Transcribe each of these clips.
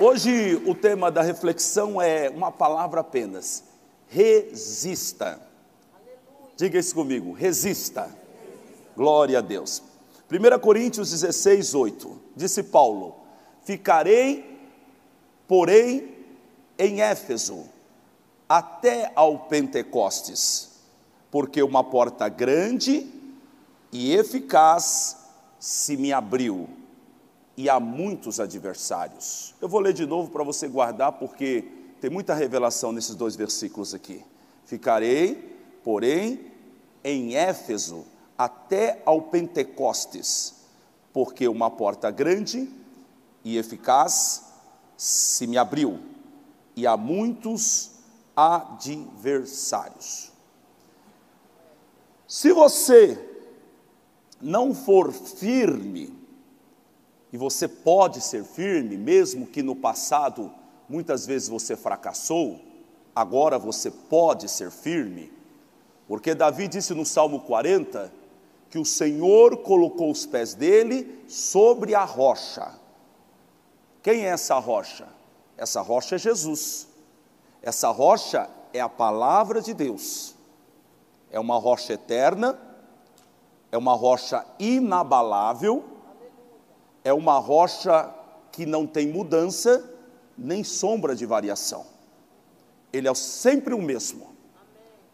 Hoje o tema da reflexão é uma palavra apenas: resista. Diga isso comigo: resista. Glória a Deus. 1 Coríntios 16, 8. Disse Paulo: Ficarei, porém, em Éfeso, até ao Pentecostes, porque uma porta grande e eficaz se me abriu e há muitos adversários. Eu vou ler de novo para você guardar, porque tem muita revelação nesses dois versículos aqui. Ficarei, porém, em Éfeso até ao Pentecostes, porque uma porta grande e eficaz se me abriu, e há muitos adversários. Se você não for firme, e você pode ser firme, mesmo que no passado muitas vezes você fracassou, agora você pode ser firme, porque Davi disse no Salmo 40 que o Senhor colocou os pés dele sobre a rocha. Quem é essa rocha? Essa rocha é Jesus. Essa rocha é a palavra de Deus. É uma rocha eterna, é uma rocha inabalável é uma rocha que não tem mudança nem sombra de variação. Ele é sempre o mesmo.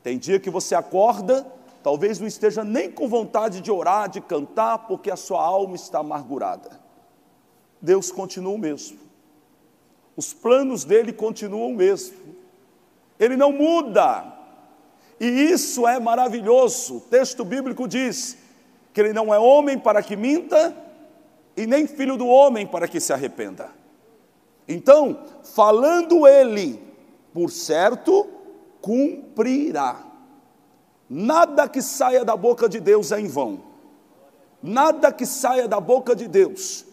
Tem dia que você acorda, talvez não esteja nem com vontade de orar, de cantar, porque a sua alma está amargurada. Deus continua o mesmo. Os planos dele continuam o mesmo. Ele não muda. E isso é maravilhoso. O texto bíblico diz que ele não é homem para que minta, e nem filho do homem para que se arrependa. Então, falando ele, por certo, cumprirá. Nada que saia da boca de Deus é em vão. Nada que saia da boca de Deus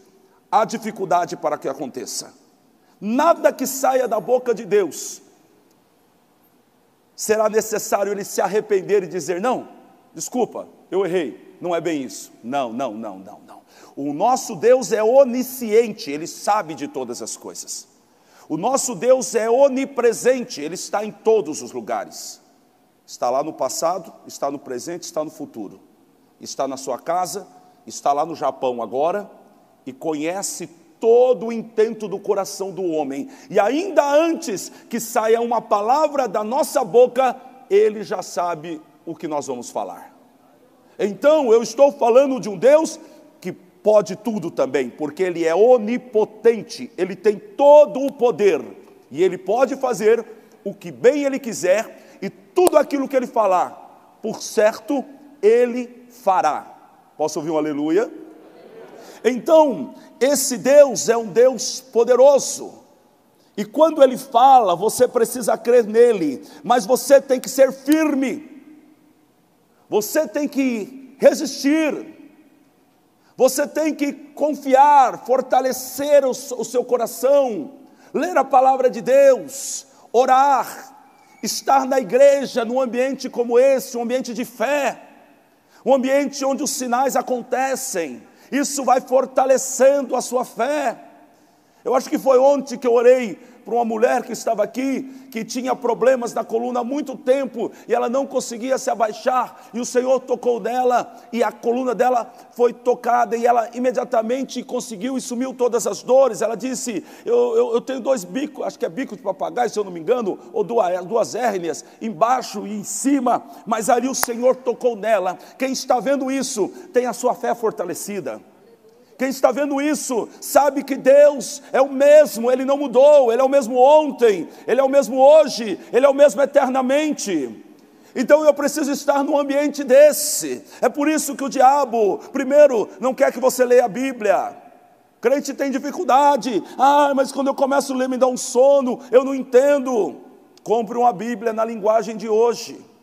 há dificuldade para que aconteça. Nada que saia da boca de Deus será necessário ele se arrepender e dizer: Não, desculpa, eu errei, não é bem isso. Não, não, não, não, não. O nosso Deus é onisciente, ele sabe de todas as coisas. O nosso Deus é onipresente, ele está em todos os lugares. Está lá no passado, está no presente, está no futuro. Está na sua casa, está lá no Japão agora e conhece todo o intento do coração do homem. E ainda antes que saia uma palavra da nossa boca, ele já sabe o que nós vamos falar. Então, eu estou falando de um Deus pode tudo também, porque Ele é onipotente, Ele tem todo o poder e Ele pode fazer o que bem Ele quiser e tudo aquilo que Ele falar, por certo, Ele fará. Posso ouvir um aleluia? Então, esse Deus é um Deus poderoso. E quando ele fala, você precisa crer nele, mas você tem que ser firme. Você tem que resistir. Você tem que confiar, fortalecer o, o seu coração, ler a palavra de Deus, orar, estar na igreja, num ambiente como esse, um ambiente de fé, um ambiente onde os sinais acontecem. Isso vai fortalecendo a sua fé. Eu acho que foi ontem que eu orei para uma mulher que estava aqui, que tinha problemas na coluna há muito tempo e ela não conseguia se abaixar, e o Senhor tocou nela e a coluna dela foi tocada e ela imediatamente conseguiu e sumiu todas as dores. Ela disse: Eu, eu, eu tenho dois bicos, acho que é bico de papagaio, se eu não me engano, ou duas, duas hérnias, embaixo e em cima, mas ali o Senhor tocou nela. Quem está vendo isso tem a sua fé fortalecida. Quem está vendo isso sabe que Deus é o mesmo, Ele não mudou, Ele é o mesmo ontem, Ele é o mesmo hoje, Ele é o mesmo eternamente. Então eu preciso estar num ambiente desse. É por isso que o diabo, primeiro, não quer que você leia a Bíblia. Crente tem dificuldade. Ah, mas quando eu começo a ler me dá um sono, eu não entendo. Compre uma Bíblia na linguagem de hoje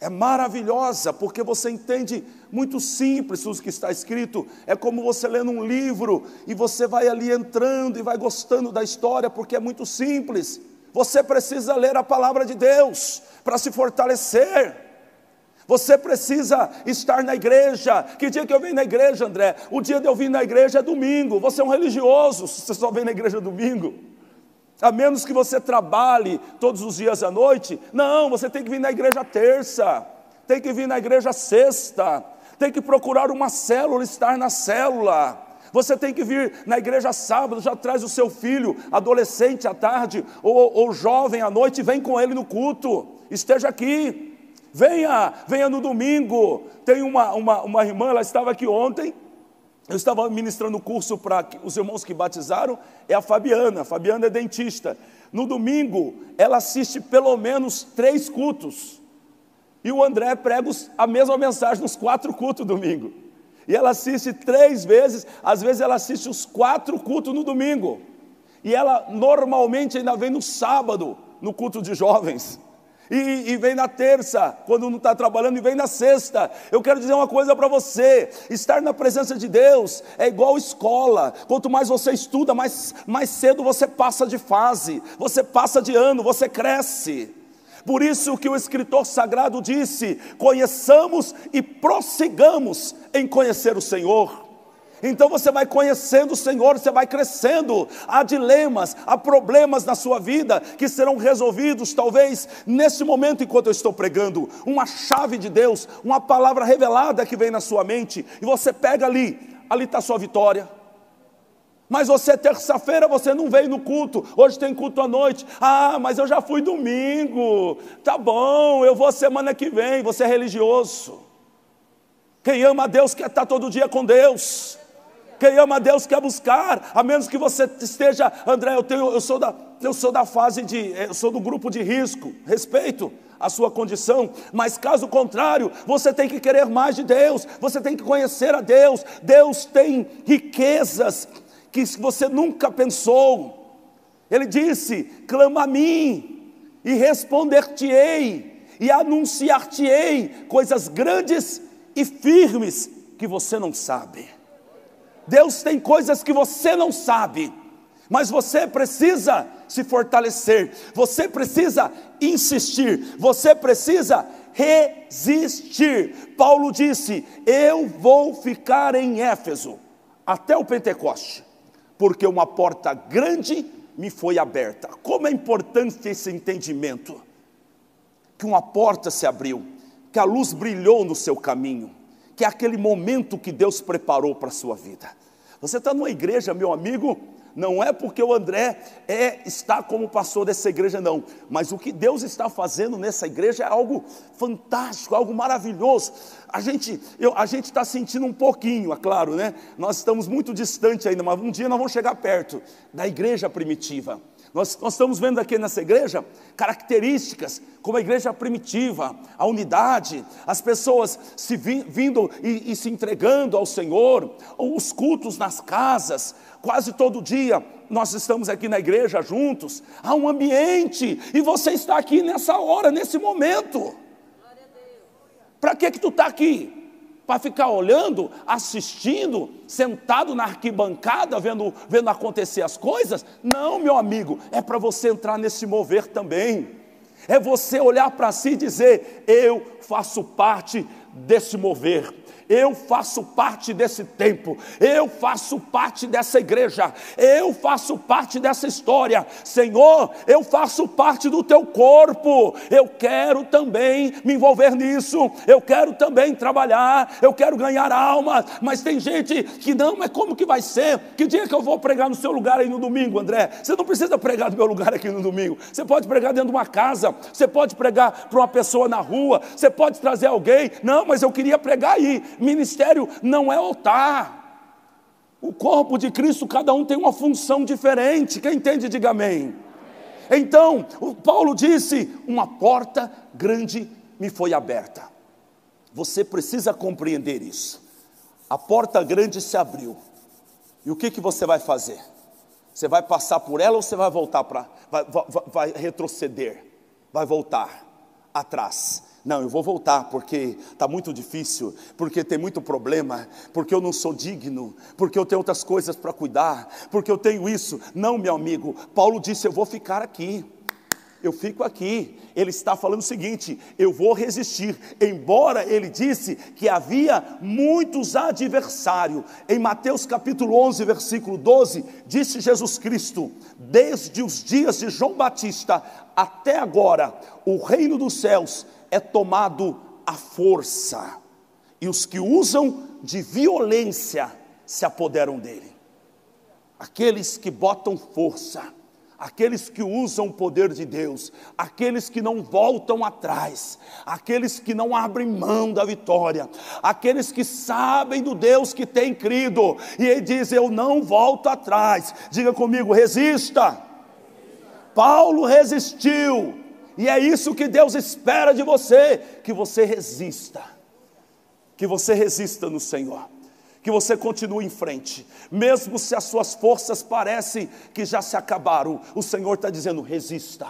é maravilhosa, porque você entende muito simples o que está escrito. É como você lendo um livro e você vai ali entrando e vai gostando da história, porque é muito simples. Você precisa ler a palavra de Deus para se fortalecer. Você precisa estar na igreja. Que dia que eu venho na igreja, André? O dia de eu vir na igreja é domingo. Você é um religioso você só vem na igreja domingo. A menos que você trabalhe todos os dias à noite. Não, você tem que vir na igreja terça. Tem que vir na igreja sexta. Tem que procurar uma célula, estar na célula. Você tem que vir na igreja sábado, já traz o seu filho, adolescente à tarde, ou, ou jovem à noite, e vem com ele no culto. Esteja aqui. Venha, venha no domingo. Tem uma, uma, uma irmã, ela estava aqui ontem. Eu estava ministrando curso para os irmãos que batizaram, é a Fabiana. A Fabiana é dentista. No domingo, ela assiste pelo menos três cultos. E o André prega a mesma mensagem nos quatro cultos domingo. E ela assiste três vezes, às vezes ela assiste os quatro cultos no domingo. E ela normalmente ainda vem no sábado, no culto de jovens. E, e, vem na terça, quando não está trabalhando, e vem na sexta. Eu quero dizer uma coisa para você: estar na presença de Deus é igual escola. Quanto mais você estuda, mais, mais cedo você passa de fase, você passa de ano, você cresce. Por isso que o escritor sagrado disse: conheçamos e prossigamos em conhecer o Senhor. Então você vai conhecendo o Senhor, você vai crescendo. Há dilemas, há problemas na sua vida que serão resolvidos, talvez nesse momento, enquanto eu estou pregando. Uma chave de Deus, uma palavra revelada que vem na sua mente, e você pega ali, ali está a sua vitória. Mas você, terça-feira, você não veio no culto, hoje tem culto à noite. Ah, mas eu já fui domingo. Tá bom, eu vou semana que vem. Você é religioso. Quem ama a Deus quer estar todo dia com Deus. Quem ama a Deus quer buscar, a menos que você esteja, André, eu, tenho, eu, sou da, eu sou da fase de, eu sou do grupo de risco, respeito a sua condição, mas caso contrário, você tem que querer mais de Deus, você tem que conhecer a Deus. Deus tem riquezas que você nunca pensou. Ele disse: clama a mim e responder-te-ei e anunciar-te-ei coisas grandes e firmes que você não sabe. Deus tem coisas que você não sabe, mas você precisa se fortalecer, você precisa insistir, você precisa resistir. Paulo disse: Eu vou ficar em Éfeso até o Pentecoste, porque uma porta grande me foi aberta. Como é importante esse entendimento: que uma porta se abriu, que a luz brilhou no seu caminho que é aquele momento que Deus preparou para a sua vida. Você está numa igreja, meu amigo, não é porque o André é, está como pastor dessa igreja, não, mas o que Deus está fazendo nessa igreja é algo fantástico, algo maravilhoso. A gente eu, a gente está sentindo um pouquinho, é claro, né? Nós estamos muito distante ainda, mas um dia nós vamos chegar perto da igreja primitiva. Nós, nós, estamos vendo aqui nessa igreja características como a igreja primitiva, a unidade, as pessoas se vi, vindo e, e se entregando ao Senhor, os cultos nas casas, quase todo dia nós estamos aqui na igreja juntos, há um ambiente, e você está aqui nessa hora, nesse momento. Para que que tu está aqui? Para ficar olhando, assistindo, sentado na arquibancada, vendo, vendo acontecer as coisas? Não, meu amigo, é para você entrar nesse mover também. É você olhar para si e dizer: Eu faço parte desse mover eu faço parte desse tempo, eu faço parte dessa igreja, eu faço parte dessa história, Senhor, eu faço parte do teu corpo, eu quero também me envolver nisso, eu quero também trabalhar, eu quero ganhar alma, mas tem gente que não, mas como que vai ser? Que dia que eu vou pregar no seu lugar aí no domingo, André? Você não precisa pregar no meu lugar aqui no domingo, você pode pregar dentro de uma casa, você pode pregar para uma pessoa na rua, você pode trazer alguém, não, mas eu queria pregar aí, Ministério não é altar. O corpo de Cristo, cada um tem uma função diferente. Quem entende, diga amém. Então, o Paulo disse: Uma porta grande me foi aberta. Você precisa compreender isso. A porta grande se abriu. E o que, que você vai fazer? Você vai passar por ela ou você vai voltar para. Vai, vai, vai retroceder? Vai voltar atrás. Não, eu vou voltar porque está muito difícil, porque tem muito problema, porque eu não sou digno, porque eu tenho outras coisas para cuidar, porque eu tenho isso. Não, meu amigo, Paulo disse: Eu vou ficar aqui. eu fico aqui. Ele está falando o seguinte: eu vou resistir. Embora ele disse que havia muitos adversários. Em Mateus capítulo 11, versículo 12, disse Jesus Cristo: desde os dias de João Batista até agora, o reino dos céus é tomado à força, e os que usam de violência se apoderam dele. Aqueles que botam força aqueles que usam o poder de Deus, aqueles que não voltam atrás, aqueles que não abrem mão da vitória, aqueles que sabem do Deus que tem crido, e ele diz: Eu não volto atrás. Diga comigo, resista. Paulo resistiu, e é isso que Deus espera de você: que você resista, que você resista no Senhor. Que você continue em frente, mesmo se as suas forças parecem que já se acabaram, o Senhor está dizendo: resista.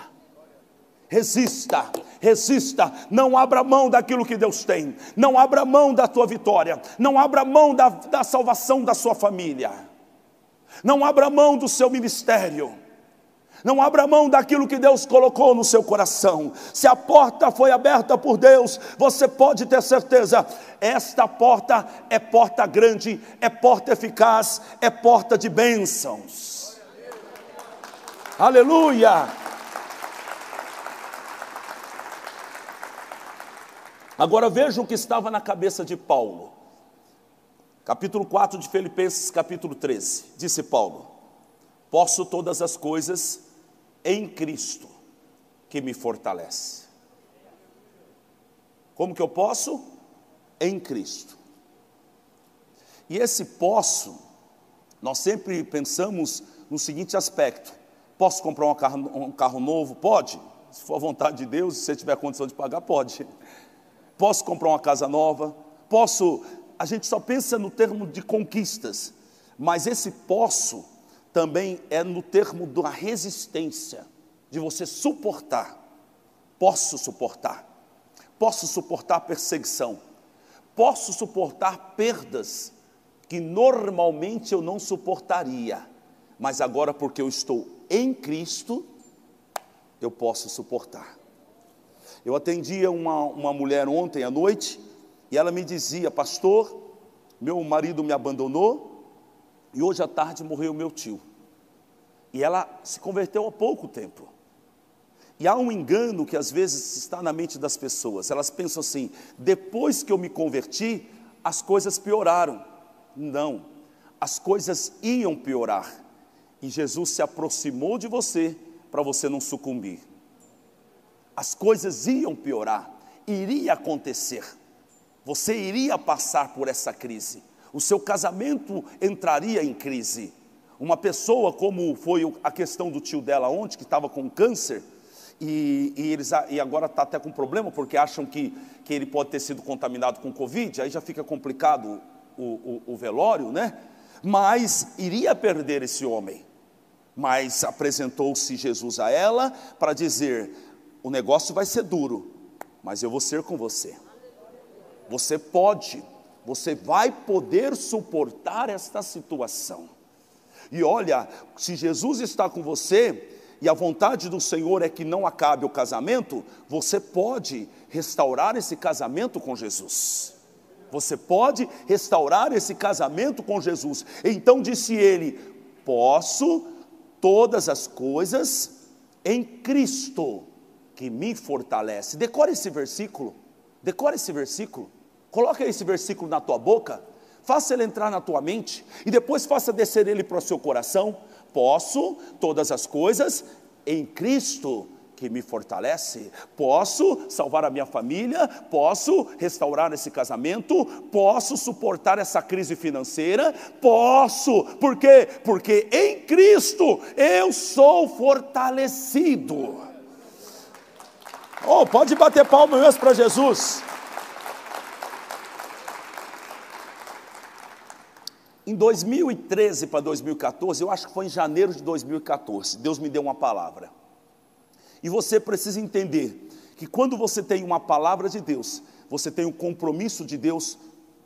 Resista, resista, não abra mão daquilo que Deus tem, não abra mão da tua vitória, não abra mão da, da salvação da sua família, não abra mão do seu ministério. Não abra mão daquilo que Deus colocou no seu coração. Se a porta foi aberta por Deus, você pode ter certeza, esta porta é porta grande, é porta eficaz, é porta de bênçãos. Aleluia! Agora veja o que estava na cabeça de Paulo. Capítulo 4 de Filipenses, capítulo 13. Disse Paulo: Posso todas as coisas em Cristo que me fortalece. Como que eu posso? Em Cristo. E esse posso, nós sempre pensamos no seguinte aspecto: posso comprar um carro, um carro novo? Pode. Se for a vontade de Deus, se você tiver condição de pagar, pode. Posso comprar uma casa nova? Posso. A gente só pensa no termo de conquistas, mas esse posso também é no termo da resistência, de você suportar. Posso suportar, posso suportar perseguição, posso suportar perdas que normalmente eu não suportaria, mas agora, porque eu estou em Cristo, eu posso suportar. Eu atendia uma, uma mulher ontem à noite e ela me dizia, pastor, meu marido me abandonou, e hoje à tarde morreu meu tio. E ela se converteu há pouco tempo. E há um engano que às vezes está na mente das pessoas. Elas pensam assim: depois que eu me converti, as coisas pioraram. Não, as coisas iam piorar. E Jesus se aproximou de você para você não sucumbir. As coisas iam piorar, iria acontecer. Você iria passar por essa crise o seu casamento entraria em crise. Uma pessoa, como foi a questão do tio dela ontem, que estava com câncer, e, e, eles, e agora está até com problema, porque acham que, que ele pode ter sido contaminado com Covid, aí já fica complicado o, o, o velório, né? Mas iria perder esse homem. Mas apresentou-se Jesus a ela para dizer: o negócio vai ser duro, mas eu vou ser com você. Você pode você vai poder suportar esta situação. E olha, se Jesus está com você, e a vontade do Senhor é que não acabe o casamento, você pode restaurar esse casamento com Jesus. Você pode restaurar esse casamento com Jesus. Então disse ele: Posso todas as coisas em Cristo que me fortalece. Decore esse versículo. Decore esse versículo. Coloca esse versículo na tua boca, faça ele entrar na tua mente e depois faça descer ele para o seu coração. Posso todas as coisas em Cristo que me fortalece. Posso salvar a minha família, posso restaurar esse casamento, posso suportar essa crise financeira, posso. Por quê? Porque em Cristo eu sou fortalecido. Oh, pode bater palma mesmo para Jesus. Em 2013 para 2014, eu acho que foi em janeiro de 2014, Deus me deu uma palavra. E você precisa entender que quando você tem uma palavra de Deus, você tem um compromisso de Deus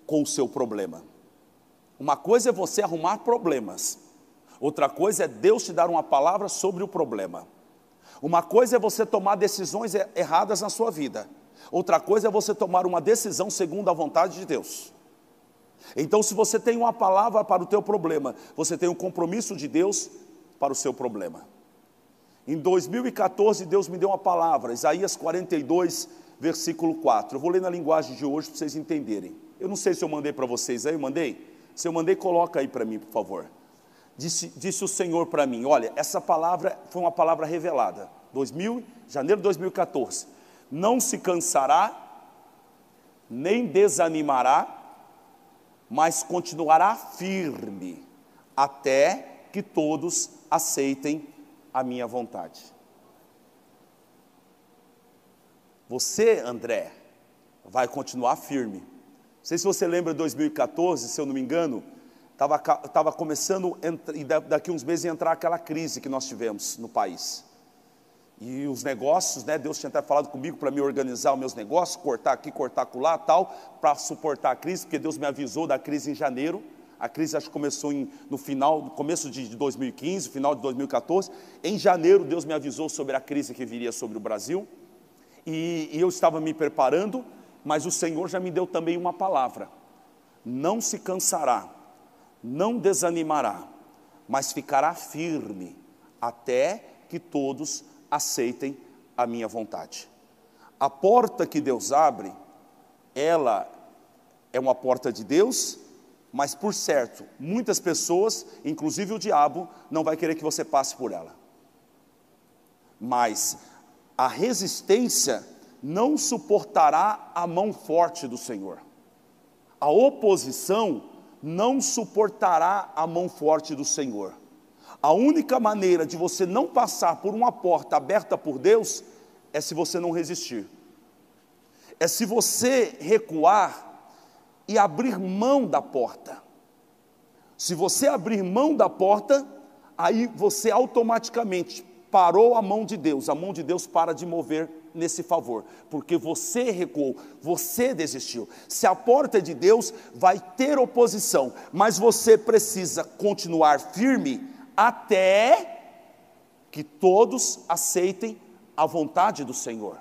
com o seu problema. Uma coisa é você arrumar problemas, outra coisa é Deus te dar uma palavra sobre o problema. Uma coisa é você tomar decisões erradas na sua vida, outra coisa é você tomar uma decisão segundo a vontade de Deus. Então, se você tem uma palavra para o teu problema, você tem um compromisso de Deus para o seu problema. Em 2014, Deus me deu uma palavra, Isaías 42, versículo 4. Eu vou ler na linguagem de hoje para vocês entenderem. Eu não sei se eu mandei para vocês aí, eu mandei? Se eu mandei, coloca aí para mim, por favor. Disse, disse o Senhor para mim: Olha, essa palavra foi uma palavra revelada. 2000, janeiro de 2014. Não se cansará, nem desanimará, mas continuará firme, até que todos aceitem a minha vontade. Você, André, vai continuar firme. Não sei se você lembra de 2014, se eu não me engano, estava começando, e daqui uns meses ia entrar aquela crise que nós tivemos no país. E os negócios, né, Deus tinha até falado comigo para me organizar os meus negócios, cortar aqui, cortar lá, tal, para suportar a crise, porque Deus me avisou da crise em janeiro. A crise acho que começou em, no final, no começo de 2015, final de 2014. Em janeiro, Deus me avisou sobre a crise que viria sobre o Brasil e, e eu estava me preparando, mas o Senhor já me deu também uma palavra: não se cansará, não desanimará, mas ficará firme até que todos aceitem a minha vontade. A porta que Deus abre, ela é uma porta de Deus, mas por certo, muitas pessoas, inclusive o diabo, não vai querer que você passe por ela. Mas a resistência não suportará a mão forte do Senhor. A oposição não suportará a mão forte do Senhor. A única maneira de você não passar por uma porta aberta por Deus é se você não resistir. É se você recuar e abrir mão da porta. Se você abrir mão da porta, aí você automaticamente parou a mão de Deus, a mão de Deus para de mover nesse favor, porque você recuou, você desistiu. Se a porta é de Deus, vai ter oposição, mas você precisa continuar firme até que todos aceitem a vontade do Senhor.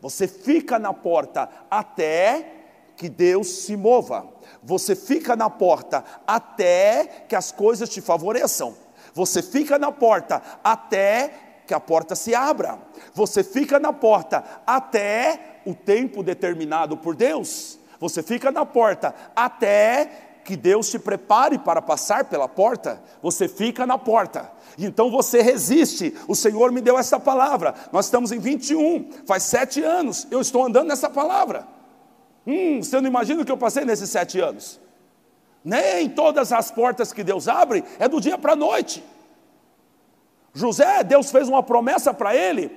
Você fica na porta até que Deus se mova. Você fica na porta até que as coisas te favoreçam. Você fica na porta até que a porta se abra. Você fica na porta até o tempo determinado por Deus. Você fica na porta até que Deus te prepare para passar pela porta. Você fica na porta. Então você resiste. O Senhor me deu essa palavra. Nós estamos em 21, faz sete anos. Eu estou andando nessa palavra. Hum, você não imagina o que eu passei nesses sete anos? Nem todas as portas que Deus abre é do dia para a noite. José, Deus fez uma promessa para ele: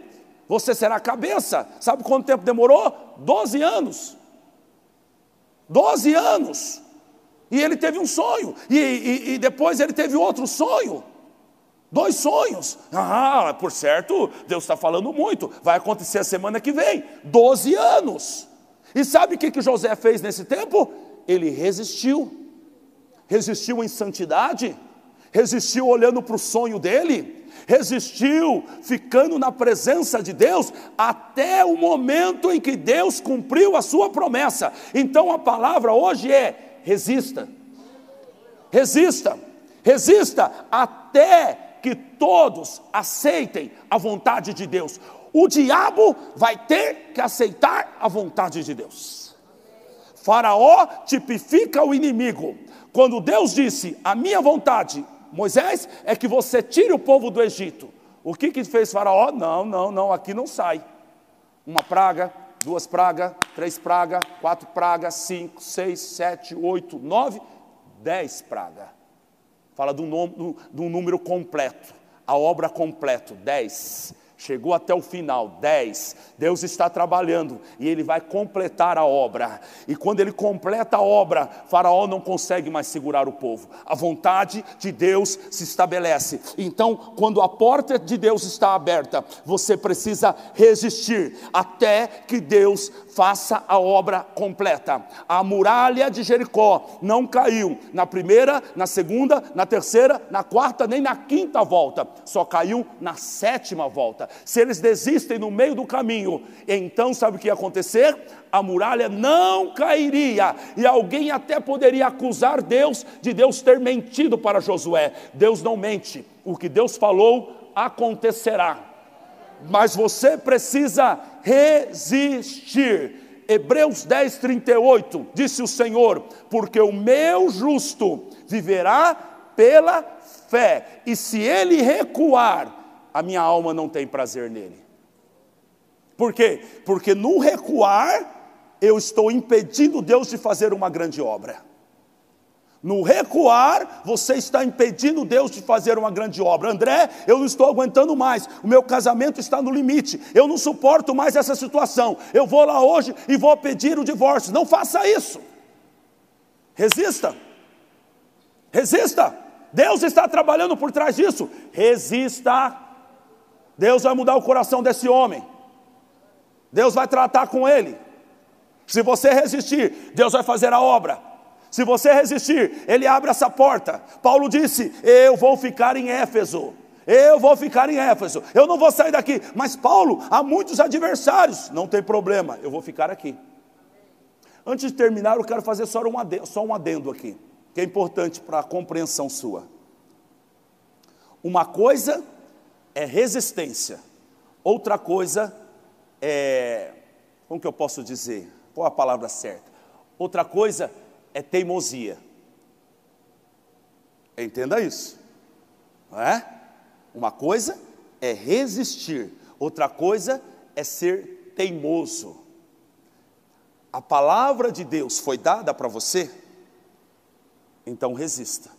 você será cabeça. Sabe quanto tempo demorou? Doze anos. Doze anos. E ele teve um sonho, e, e, e depois ele teve outro sonho. Dois sonhos. Ah, por certo, Deus está falando muito. Vai acontecer a semana que vem. Doze anos. E sabe o que, que José fez nesse tempo? Ele resistiu resistiu em santidade, resistiu olhando para o sonho dele, resistiu ficando na presença de Deus até o momento em que Deus cumpriu a sua promessa. Então a palavra hoje é: resista, resista, resista até que todos aceitem a vontade de Deus. O diabo vai ter que aceitar a vontade de Deus. Faraó tipifica o inimigo. Quando Deus disse: A minha vontade, Moisés, é que você tire o povo do Egito. O que, que fez Faraó? Não, não, não, aqui não sai. Uma praga, duas pragas, três pragas, quatro pragas, cinco, seis, sete, oito, nove, dez pragas. Fala de um, número completo, a obra completo, dez chegou até o final, 10. Deus está trabalhando e ele vai completar a obra. E quando ele completa a obra, Faraó não consegue mais segurar o povo. A vontade de Deus se estabelece. Então, quando a porta de Deus está aberta, você precisa resistir até que Deus faça a obra completa. A muralha de Jericó não caiu na primeira, na segunda, na terceira, na quarta, nem na quinta volta, só caiu na sétima volta. Se eles desistem no meio do caminho, então sabe o que ia acontecer? A muralha não cairia, e alguém até poderia acusar Deus de Deus ter mentido para Josué. Deus não mente, o que Deus falou acontecerá. Mas você precisa resistir. Hebreus 10, 38, disse o Senhor: Porque o meu justo viverá pela fé, e se ele recuar, a minha alma não tem prazer nele. Por quê? Porque no recuar, eu estou impedindo Deus de fazer uma grande obra. No recuar, você está impedindo Deus de fazer uma grande obra. André, eu não estou aguentando mais. O meu casamento está no limite. Eu não suporto mais essa situação. Eu vou lá hoje e vou pedir o divórcio. Não faça isso. Resista. Resista. Deus está trabalhando por trás disso. Resista. Deus vai mudar o coração desse homem. Deus vai tratar com ele. Se você resistir, Deus vai fazer a obra. Se você resistir, ele abre essa porta. Paulo disse: Eu vou ficar em Éfeso. Eu vou ficar em Éfeso. Eu não vou sair daqui. Mas Paulo, há muitos adversários. Não tem problema, eu vou ficar aqui. Antes de terminar, eu quero fazer só um adendo, só um adendo aqui, que é importante para a compreensão sua. Uma coisa é resistência, outra coisa é. Como que eu posso dizer? Qual a palavra certa? Outra coisa é teimosia. Entenda isso, não é? Uma coisa é resistir, outra coisa é ser teimoso. A palavra de Deus foi dada para você, então resista.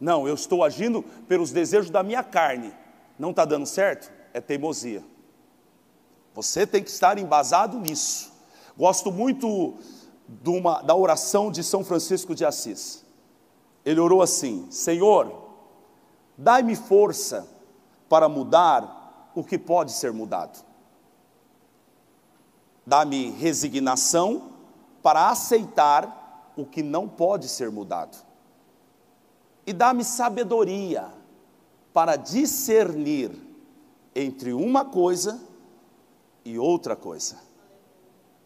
Não, eu estou agindo pelos desejos da minha carne, não está dando certo? É teimosia. Você tem que estar embasado nisso. Gosto muito uma, da oração de São Francisco de Assis. Ele orou assim: Senhor, dai-me força para mudar o que pode ser mudado. Dá-me resignação para aceitar o que não pode ser mudado. E dá-me sabedoria para discernir entre uma coisa e outra coisa.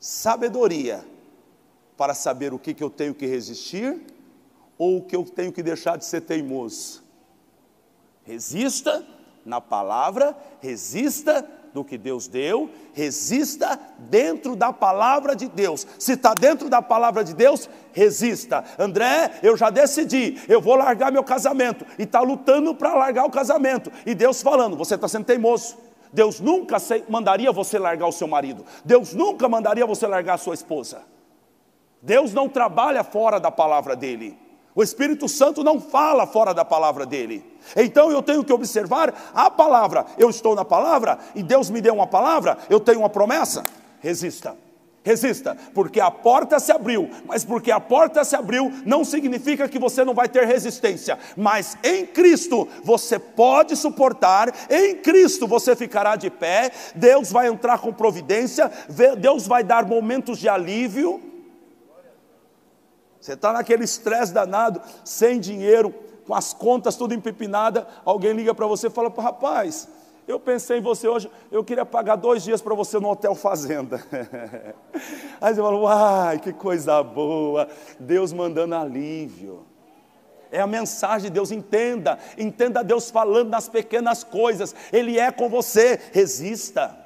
Sabedoria para saber o que, que eu tenho que resistir ou o que eu tenho que deixar de ser teimoso. Resista na palavra, resista do que Deus deu, resista dentro da palavra de Deus. Se está dentro da palavra de Deus, resista. André, eu já decidi, eu vou largar meu casamento, e está lutando para largar o casamento, e Deus falando, você está sendo teimoso. Deus nunca mandaria você largar o seu marido, Deus nunca mandaria você largar a sua esposa. Deus não trabalha fora da palavra dele. O Espírito Santo não fala fora da palavra dele. Então eu tenho que observar a palavra. Eu estou na palavra e Deus me deu uma palavra, eu tenho uma promessa. Resista. Resista, porque a porta se abriu, mas porque a porta se abriu não significa que você não vai ter resistência, mas em Cristo você pode suportar, em Cristo você ficará de pé, Deus vai entrar com providência, Deus vai dar momentos de alívio, você está naquele estresse danado, sem dinheiro, com as contas tudo empipinada, alguém liga para você e fala, rapaz, eu pensei em você hoje, eu queria pagar dois dias para você no Hotel Fazenda. Aí você fala, ai, que coisa boa, Deus mandando alívio. É a mensagem de Deus, entenda, entenda Deus falando nas pequenas coisas, Ele é com você, resista.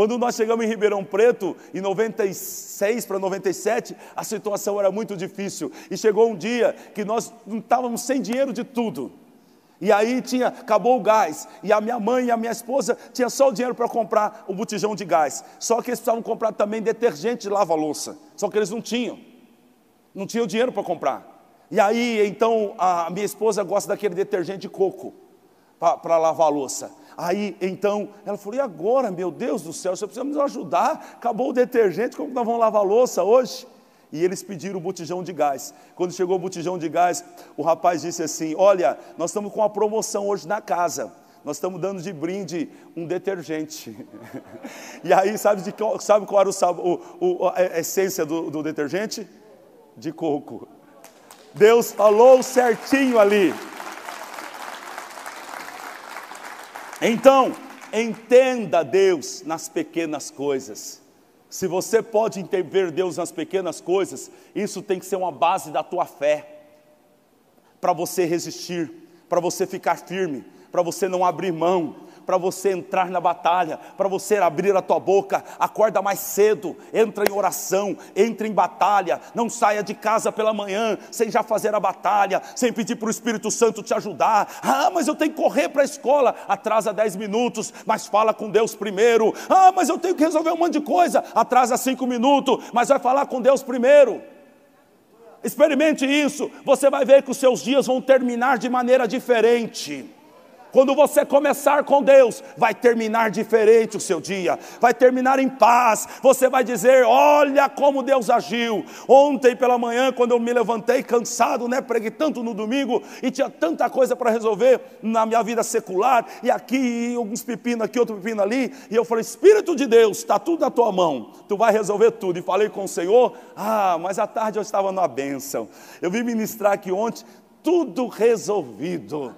Quando nós chegamos em Ribeirão Preto, em 96 para 97, a situação era muito difícil. E chegou um dia que nós estávamos sem dinheiro de tudo. E aí tinha, acabou o gás. E a minha mãe e a minha esposa tinham só o dinheiro para comprar o botijão de gás. Só que eles precisavam comprar também detergente de lava-louça. Só que eles não tinham. Não tinham dinheiro para comprar. E aí, então, a minha esposa gosta daquele detergente de coco para lavar a louça. Aí, então, ela falou: e agora, meu Deus do céu, você precisa nos ajudar? Acabou o detergente, como nós vamos lavar louça hoje? E eles pediram o botijão de gás. Quando chegou o botijão de gás, o rapaz disse assim: Olha, nós estamos com uma promoção hoje na casa. Nós estamos dando de brinde um detergente. e aí, sabe, de, sabe qual era o, o, a essência do, do detergente? De coco. Deus falou certinho ali. Então, Entenda Deus nas pequenas coisas. Se você pode ver Deus nas pequenas coisas, isso tem que ser uma base da tua fé, para você resistir, para você ficar firme, para você não abrir mão, para você entrar na batalha, para você abrir a tua boca, acorda mais cedo, entra em oração, entra em batalha, não saia de casa pela manhã sem já fazer a batalha, sem pedir para o Espírito Santo te ajudar. Ah, mas eu tenho que correr para a escola, atrasa 10 minutos, mas fala com Deus primeiro. Ah, mas eu tenho que resolver um monte de coisa, atrasa 5 minutos, mas vai falar com Deus primeiro. Experimente isso, você vai ver que os seus dias vão terminar de maneira diferente. Quando você começar com Deus, vai terminar diferente o seu dia, vai terminar em paz. Você vai dizer: Olha como Deus agiu. Ontem pela manhã, quando eu me levantei cansado, né? Preguei tanto no domingo e tinha tanta coisa para resolver na minha vida secular, e aqui, alguns pepinos aqui, outro pepino ali. E eu falei: Espírito de Deus, está tudo na tua mão, tu vai resolver tudo. E falei com o Senhor: Ah, mas à tarde eu estava numa bênção. Eu vim ministrar aqui ontem, tudo resolvido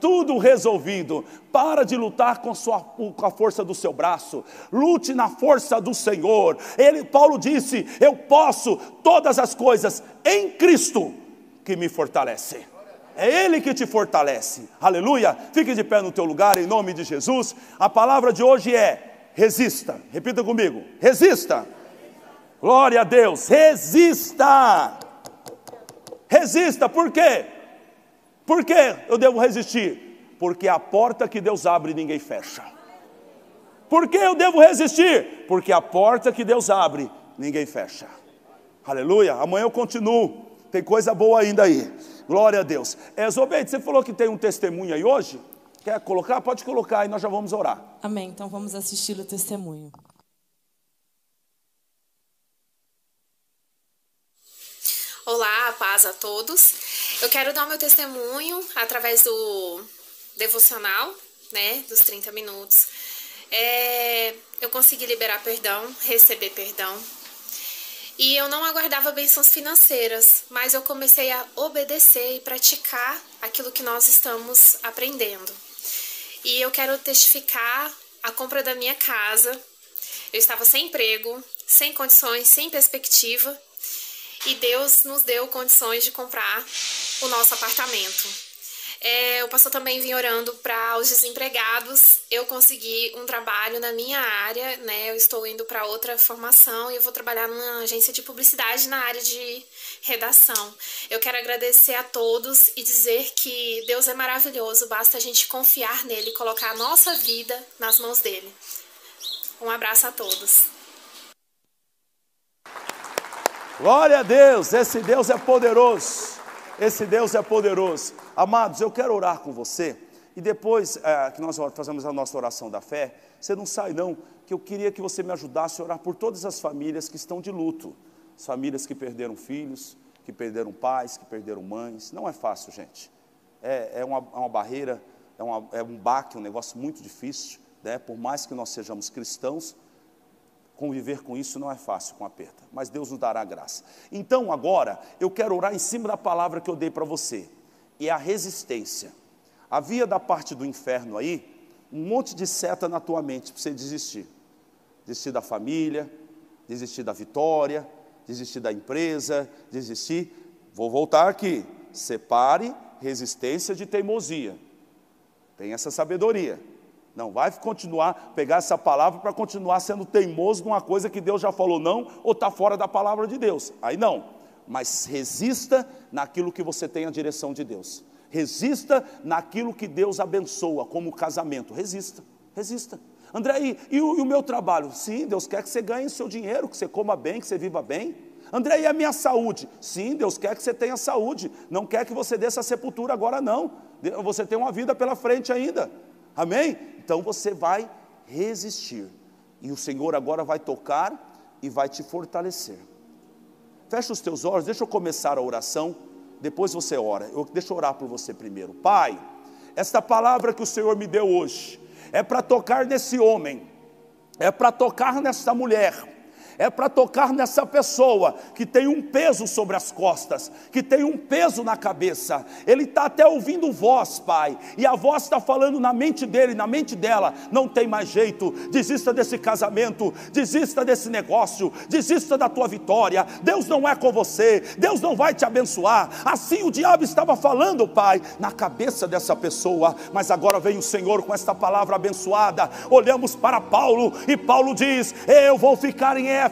tudo resolvido. Para de lutar com, sua, com a força do seu braço, lute na força do Senhor. Ele, Paulo disse: Eu posso todas as coisas em Cristo que me fortalece. É Ele que te fortalece. Aleluia. Fique de pé no teu lugar em nome de Jesus. A palavra de hoje é: resista. Repita comigo: resista. Glória a Deus. Resista. Resista, por quê? Por que eu devo resistir? Porque a porta que Deus abre, ninguém fecha. Por que eu devo resistir? Porque a porta que Deus abre, ninguém fecha. Aleluia. Amanhã eu continuo. Tem coisa boa ainda aí. Glória a Deus. É, você falou que tem um testemunho aí hoje? Quer colocar? Pode colocar e nós já vamos orar. Amém. Então vamos assistir o testemunho. Olá, paz a todos. Eu quero dar o meu testemunho através do devocional, né, dos 30 minutos. É, eu consegui liberar perdão, receber perdão. E eu não aguardava bênçãos financeiras, mas eu comecei a obedecer e praticar aquilo que nós estamos aprendendo. E eu quero testificar a compra da minha casa. Eu estava sem emprego, sem condições, sem perspectiva, e Deus nos deu condições de comprar o nosso apartamento. É, o pastor também vinha orando para os desempregados. Eu consegui um trabalho na minha área, né? Eu estou indo para outra formação e eu vou trabalhar numa agência de publicidade na área de redação. Eu quero agradecer a todos e dizer que Deus é maravilhoso, basta a gente confiar nele, colocar a nossa vida nas mãos dele. Um abraço a todos. Glória a Deus, esse Deus é poderoso. Esse Deus é poderoso. Amados, eu quero orar com você. E depois é, que nós fazemos a nossa oração da fé, você não sai não, que eu queria que você me ajudasse a orar por todas as famílias que estão de luto. As famílias que perderam filhos, que perderam pais, que perderam mães. Não é fácil, gente. É, é uma, é uma barreira, é, uma, é um baque, um negócio muito difícil. Né? Por mais que nós sejamos cristãos, Conviver com isso não é fácil, com a perda, mas Deus nos dará graça. Então, agora, eu quero orar em cima da palavra que eu dei para você, e é a resistência. Havia da parte do inferno aí, um monte de seta na tua mente para você desistir. Desistir da família, desistir da vitória, desistir da empresa, desistir. Vou voltar aqui. Separe resistência de teimosia. Tem essa sabedoria. Não vai continuar, pegar essa palavra para continuar sendo teimoso numa coisa que Deus já falou não, ou está fora da palavra de Deus. Aí não. Mas resista naquilo que você tem a direção de Deus. Resista naquilo que Deus abençoa, como o casamento. Resista, resista. André, e, e, o, e o meu trabalho? Sim, Deus quer que você ganhe seu dinheiro, que você coma bem, que você viva bem. André, e a minha saúde? Sim, Deus quer que você tenha saúde. Não quer que você dê essa sepultura agora, não. Você tem uma vida pela frente ainda. Amém? Então você vai resistir. E o Senhor agora vai tocar e vai te fortalecer. Fecha os teus olhos, deixa eu começar a oração, depois você ora. Eu deixa eu orar por você primeiro. Pai, esta palavra que o Senhor me deu hoje é para tocar nesse homem, é para tocar nessa mulher, é para tocar nessa pessoa que tem um peso sobre as costas, que tem um peso na cabeça. Ele está até ouvindo voz, Pai, e a voz está falando na mente dele, na mente dela: não tem mais jeito, desista desse casamento, desista desse negócio, desista da tua vitória. Deus não é com você, Deus não vai te abençoar. Assim o diabo estava falando, Pai, na cabeça dessa pessoa, mas agora vem o Senhor com esta palavra abençoada. Olhamos para Paulo e Paulo diz: Eu vou ficar em Éfeso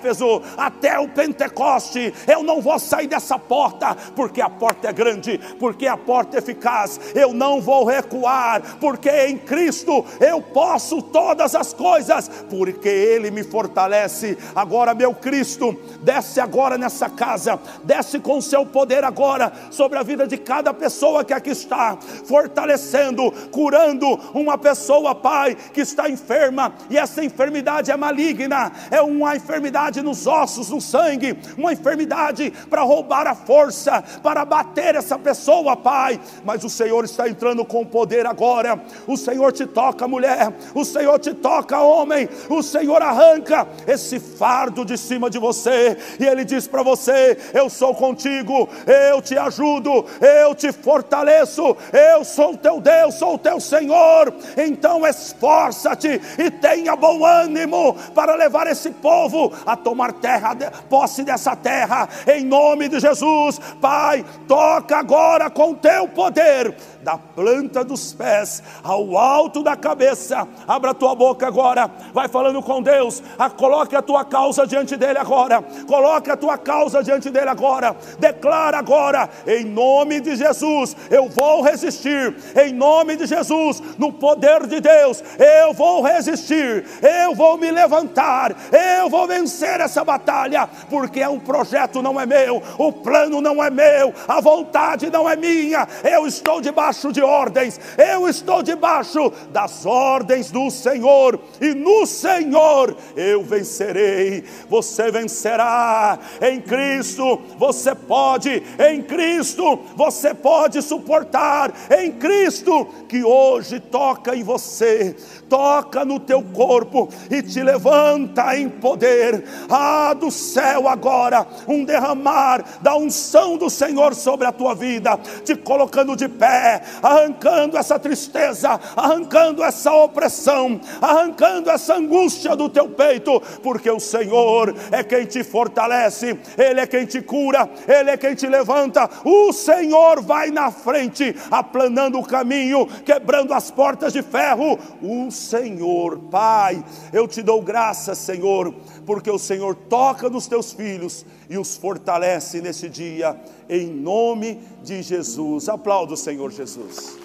até o Pentecoste, eu não vou sair dessa porta, porque a porta é grande, porque a porta é eficaz, eu não vou recuar, porque em Cristo eu posso todas as coisas, porque Ele me fortalece. Agora, meu Cristo, desce agora nessa casa, desce com seu poder agora sobre a vida de cada pessoa que aqui está, fortalecendo, curando uma pessoa, Pai, que está enferma, e essa enfermidade é maligna, é uma enfermidade nos ossos, no sangue, uma enfermidade para roubar a força, para bater essa pessoa, Pai. Mas o Senhor está entrando com poder agora. O Senhor te toca, mulher. O Senhor te toca, homem. O Senhor arranca esse fardo de cima de você e Ele diz para você: Eu sou contigo, eu te ajudo, eu te fortaleço, eu sou teu Deus, sou teu Senhor. Então esforça-te e tenha bom ânimo para levar esse povo a tomar terra, posse dessa terra, em nome de Jesus. Pai, toca agora com teu poder, da planta dos pés ao alto da cabeça. Abra a tua boca agora, vai falando com Deus. Ah, coloque a tua causa diante dele agora. Coloque a tua causa diante dele agora. Declara agora, em nome de Jesus, eu vou resistir. Em nome de Jesus, no poder de Deus, eu vou resistir. Eu vou me levantar. Eu vou vencer essa batalha, porque um projeto não é meu, o plano não é meu, a vontade não é minha. Eu estou debaixo de ordens. Eu estou debaixo das ordens do Senhor e no Senhor eu vencerei. Você vencerá em Cristo. Você pode em Cristo. Você pode suportar em Cristo que hoje toca em você toca no teu corpo e te levanta em poder. Ah, do céu agora, um derramar da unção do Senhor sobre a tua vida, te colocando de pé, arrancando essa tristeza, arrancando essa opressão, arrancando essa angústia do teu peito, porque o Senhor é quem te fortalece, Ele é quem te cura, Ele é quem te levanta. O Senhor vai na frente, aplanando o caminho, quebrando as portas de ferro. O Senhor. Pai, eu te dou graças, Senhor, porque o Senhor toca nos teus filhos e os fortalece nesse dia, em nome de Jesus. Aplauda o Senhor Jesus.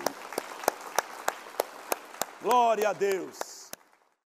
Glória a Deus.